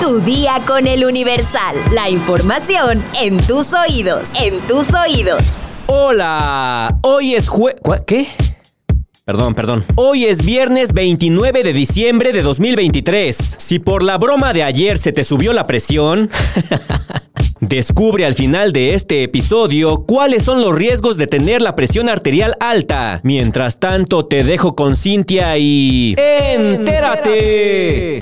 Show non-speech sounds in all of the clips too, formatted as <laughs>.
Tu día con el Universal. La información en tus oídos. En tus oídos. Hola, hoy es jue... ¿Qué? Perdón, perdón. Hoy es viernes 29 de diciembre de 2023. Si por la broma de ayer se te subió la presión... <laughs> Descubre al final de este episodio cuáles son los riesgos de tener la presión arterial alta. Mientras tanto, te dejo con Cintia y... ¡Entérate!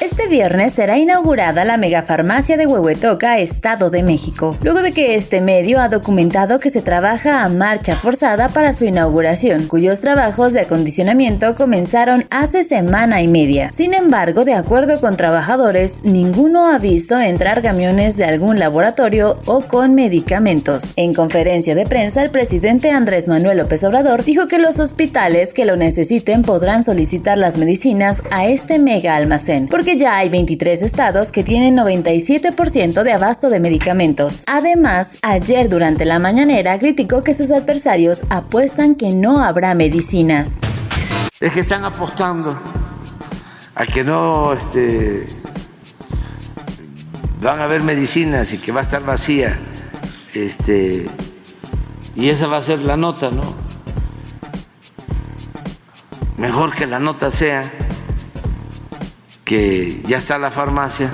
Este viernes será inaugurada la megafarmacia de Huehuetoca, Estado de México, luego de que este medio ha documentado que se trabaja a marcha forzada para su inauguración, cuyos trabajos de acondicionamiento comenzaron hace semana y media. Sin embargo, de acuerdo con trabajadores, ninguno ha visto entrar camiones de algún laboratorio o con medicamentos. En conferencia de prensa, el presidente Andrés Manuel López Obrador dijo que los hospitales que lo necesiten podrán solicitar las medicinas a este mega almacén, porque ya hay 23 estados que tienen 97% de abasto de medicamentos. Además, ayer durante la mañanera criticó que sus adversarios apuestan que no habrá medicinas. Es que están apostando a que no este, van a haber medicinas y que va a estar vacía. Este, y esa va a ser la nota, ¿no? Mejor que la nota sea que ya está la farmacia.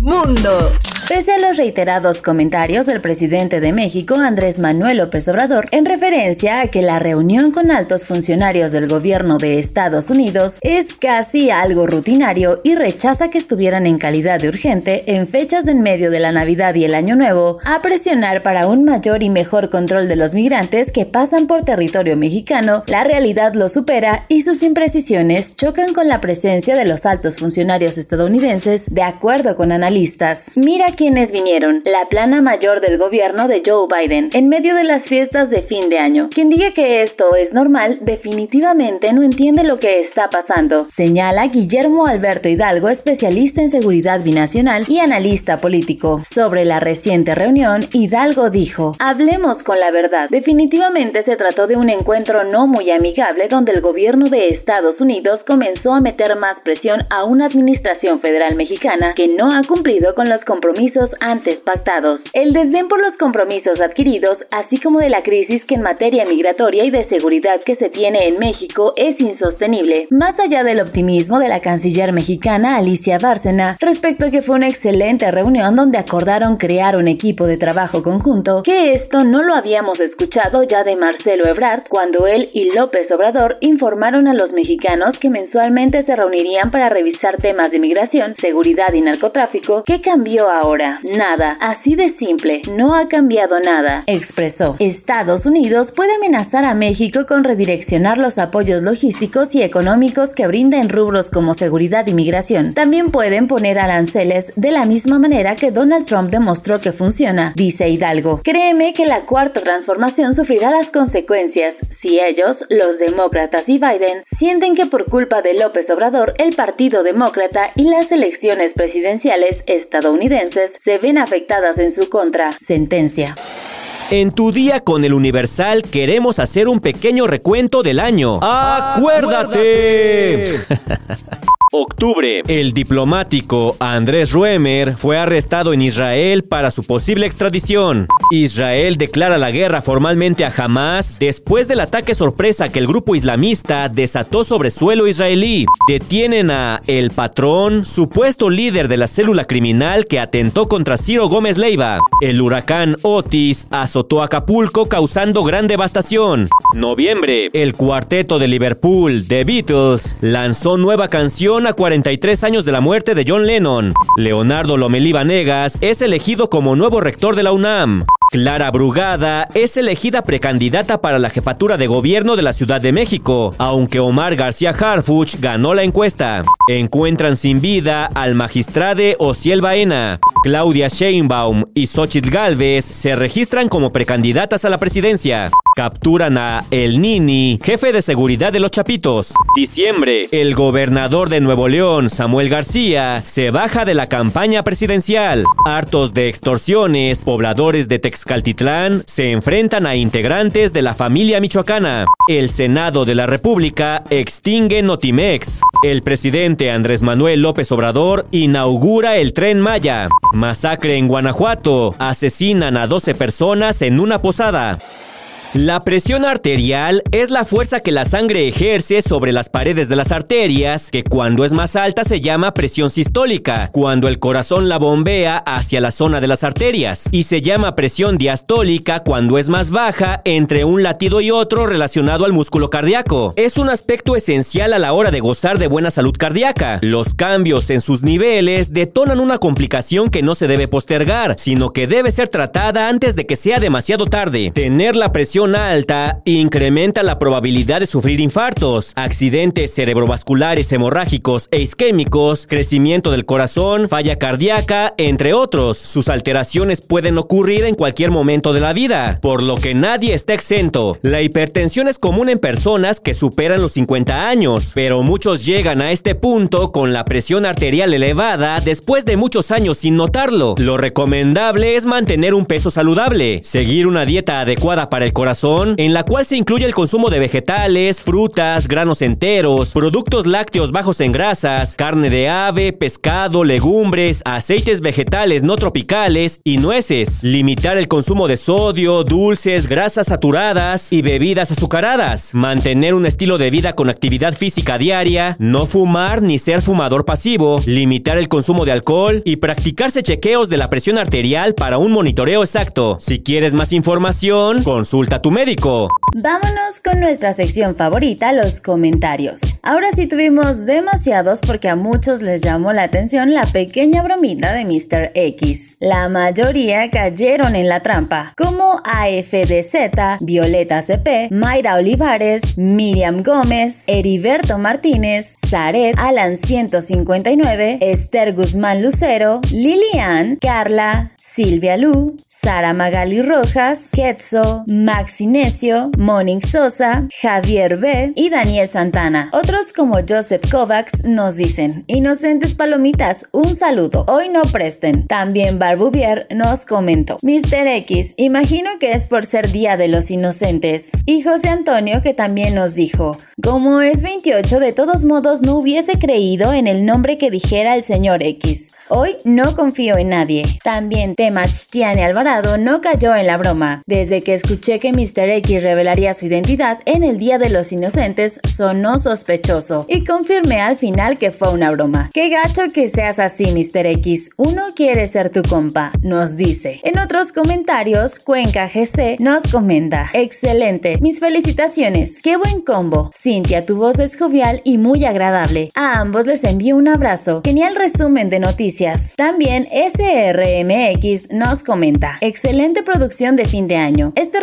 Mundo. Pese a los reiterados comentarios del presidente de México, Andrés Manuel López Obrador, en referencia a que la reunión con altos funcionarios del gobierno de Estados Unidos es casi algo rutinario y rechaza que estuvieran en calidad de urgente en fechas en medio de la Navidad y el Año Nuevo, a presionar para un mayor y mejor control de los migrantes que pasan por territorio mexicano, la realidad lo supera y sus imprecisiones chocan con la presencia de los altos funcionarios estadounidenses, de acuerdo con analistas. Mira quienes vinieron, la plana mayor del gobierno de Joe Biden, en medio de las fiestas de fin de año. Quien diga que esto es normal, definitivamente no entiende lo que está pasando. Señala Guillermo Alberto Hidalgo, especialista en seguridad binacional y analista político. Sobre la reciente reunión, Hidalgo dijo, Hablemos con la verdad. Definitivamente se trató de un encuentro no muy amigable donde el gobierno de Estados Unidos comenzó a meter más presión a una administración federal mexicana que no ha cumplido con los compromisos antes pactados. El desdén por los compromisos adquiridos, así como de la crisis que en materia migratoria y de seguridad que se tiene en México es insostenible. Más allá del optimismo de la canciller mexicana Alicia Bárcena respecto a que fue una excelente reunión donde acordaron crear un equipo de trabajo conjunto, que esto no lo habíamos escuchado ya de Marcelo Ebrard cuando él y López Obrador informaron a los mexicanos que mensualmente se reunirían para revisar temas de migración, seguridad y narcotráfico, ¿qué cambió ahora? Nada. Así de simple. No ha cambiado nada. Expresó. Estados Unidos puede amenazar a México con redireccionar los apoyos logísticos y económicos que brinda en rubros como seguridad y migración. También pueden poner aranceles de la misma manera que Donald Trump demostró que funciona, dice Hidalgo. Créeme que la cuarta transformación sufrirá las consecuencias si ellos, los demócratas y Biden, sienten que por culpa de López Obrador, el Partido Demócrata y las elecciones presidenciales estadounidenses se ven afectadas en su contra. Sentencia. En tu día con el Universal queremos hacer un pequeño recuento del año. ¡Acuérdate! <laughs> Octubre. El diplomático Andrés Ruemer fue arrestado en Israel para su posible extradición. Israel declara la guerra formalmente a Hamas después del ataque sorpresa que el grupo islamista desató sobre suelo israelí. Detienen a El Patrón, supuesto líder de la célula criminal que atentó contra Ciro Gómez Leiva. El huracán Otis azotó Acapulco causando gran devastación. Noviembre. El cuarteto de Liverpool, The Beatles, lanzó nueva canción a 43 años de la muerte de John Lennon. Leonardo Lomelí Vanegas es elegido como nuevo rector de la UNAM. Clara Brugada es elegida precandidata para la jefatura de gobierno de la Ciudad de México, aunque Omar García Harfuch ganó la encuesta. Encuentran sin vida al magistrade Ociel Baena. Claudia Sheinbaum y Xochitl Galvez se registran como precandidatas a la presidencia. Capturan a El Nini, jefe de seguridad de los Chapitos. Diciembre. El gobernador de Nuevo León, Samuel García, se baja de la campaña presidencial. Hartos de extorsiones, pobladores de Texas Texcaltitlán se enfrentan a integrantes de la familia michoacana. El Senado de la República extingue Notimex. El presidente Andrés Manuel López Obrador inaugura el tren Maya. Masacre en Guanajuato. Asesinan a 12 personas en una posada. La presión arterial es la fuerza que la sangre ejerce sobre las paredes de las arterias, que cuando es más alta se llama presión sistólica, cuando el corazón la bombea hacia la zona de las arterias, y se llama presión diastólica cuando es más baja entre un latido y otro relacionado al músculo cardíaco. Es un aspecto esencial a la hora de gozar de buena salud cardíaca. Los cambios en sus niveles detonan una complicación que no se debe postergar, sino que debe ser tratada antes de que sea demasiado tarde. Tener la presión alta incrementa la probabilidad de sufrir infartos, accidentes cerebrovasculares hemorrágicos e isquémicos, crecimiento del corazón, falla cardíaca, entre otros. Sus alteraciones pueden ocurrir en cualquier momento de la vida, por lo que nadie está exento. La hipertensión es común en personas que superan los 50 años, pero muchos llegan a este punto con la presión arterial elevada después de muchos años sin notarlo. Lo recomendable es mantener un peso saludable, seguir una dieta adecuada para el corazón, en la cual se incluye el consumo de vegetales, frutas, granos enteros, productos lácteos bajos en grasas, carne de ave, pescado, legumbres, aceites vegetales no tropicales y nueces. Limitar el consumo de sodio, dulces, grasas saturadas y bebidas azucaradas. Mantener un estilo de vida con actividad física diaria, no fumar ni ser fumador pasivo, limitar el consumo de alcohol y practicarse chequeos de la presión arterial para un monitoreo exacto. Si quieres más información, consulta tu médico. Vámonos con nuestra sección favorita, los comentarios. Ahora sí tuvimos demasiados porque a muchos les llamó la atención la pequeña bromita de Mr. X. La mayoría cayeron en la trampa, como AFDZ, Violeta CP, Mayra Olivares, Miriam Gómez, Heriberto Martínez, Zaret, Alan 159, Esther Guzmán Lucero, Lilian, Carla, Silvia Lu, Sara Magali Rojas, Quetzo, Max Inesio, Monique Sosa, Javier B. y Daniel Santana. Otros como Joseph Kovacs nos dicen, inocentes palomitas, un saludo, hoy no presten. También Barbuvier nos comentó, Mr. X, imagino que es por ser Día de los Inocentes. Y José Antonio que también nos dijo, como es 28 de todos modos no hubiese creído en el nombre que dijera el señor X. Hoy no confío en nadie. También Temachtiane Alvarado no cayó en la broma. Desde que escuché que Mr. X revelaría su identidad en el Día de los Inocentes, sonó sospechoso y confirmé al final que fue una broma. Qué gacho que seas así, Mr. X. Uno quiere ser tu compa, nos dice. En otros comentarios, Cuenca GC nos comenta. Excelente, mis felicitaciones, qué buen combo. Cintia, tu voz es jovial y muy agradable. A ambos les envío un abrazo. Genial resumen de noticias. También SRMX nos comenta. Excelente producción de fin de año. Este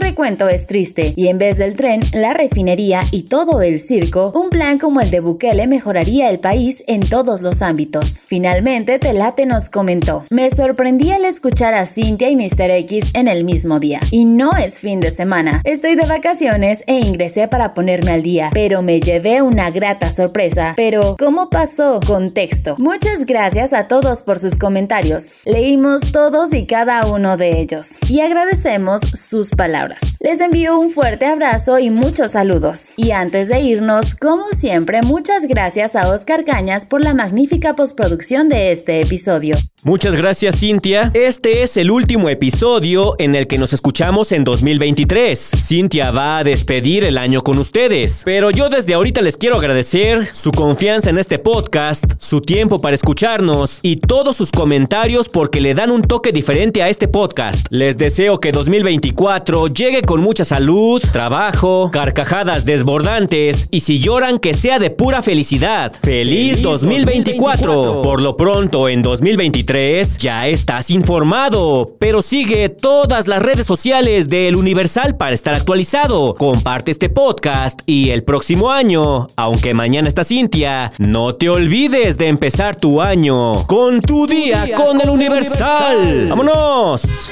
es triste y en vez del tren, la refinería y todo el circo, un plan como el de Bukele mejoraría el país en todos los ámbitos. Finalmente, Telate nos comentó, me sorprendí al escuchar a Cintia y Mr. X en el mismo día. Y no es fin de semana, estoy de vacaciones e ingresé para ponerme al día, pero me llevé una grata sorpresa. Pero, ¿cómo pasó? Contexto. Muchas gracias a todos por sus comentarios. Leímos todos y cada uno de ellos y agradecemos sus palabras. Les envío un fuerte abrazo y muchos saludos. Y antes de irnos, como siempre, muchas gracias a Oscar Cañas por la magnífica postproducción de este episodio. Muchas gracias Cintia. Este es el último episodio en el que nos escuchamos en 2023. Cintia va a despedir el año con ustedes. Pero yo desde ahorita les quiero agradecer su confianza en este podcast, su tiempo para escucharnos y todos sus comentarios porque le dan un toque diferente a este podcast. Les deseo que 2024 llegue con mucha salud, trabajo, carcajadas desbordantes y si lloran que sea de pura felicidad. ¡Feliz, 2024! Por lo pronto, en 2023 ya estás informado, pero sigue todas las redes sociales del Universal para estar actualizado. Comparte este podcast y el próximo año, aunque mañana está Cintia, no te olvides de empezar tu año con tu día con el Universal. ¡Vámonos!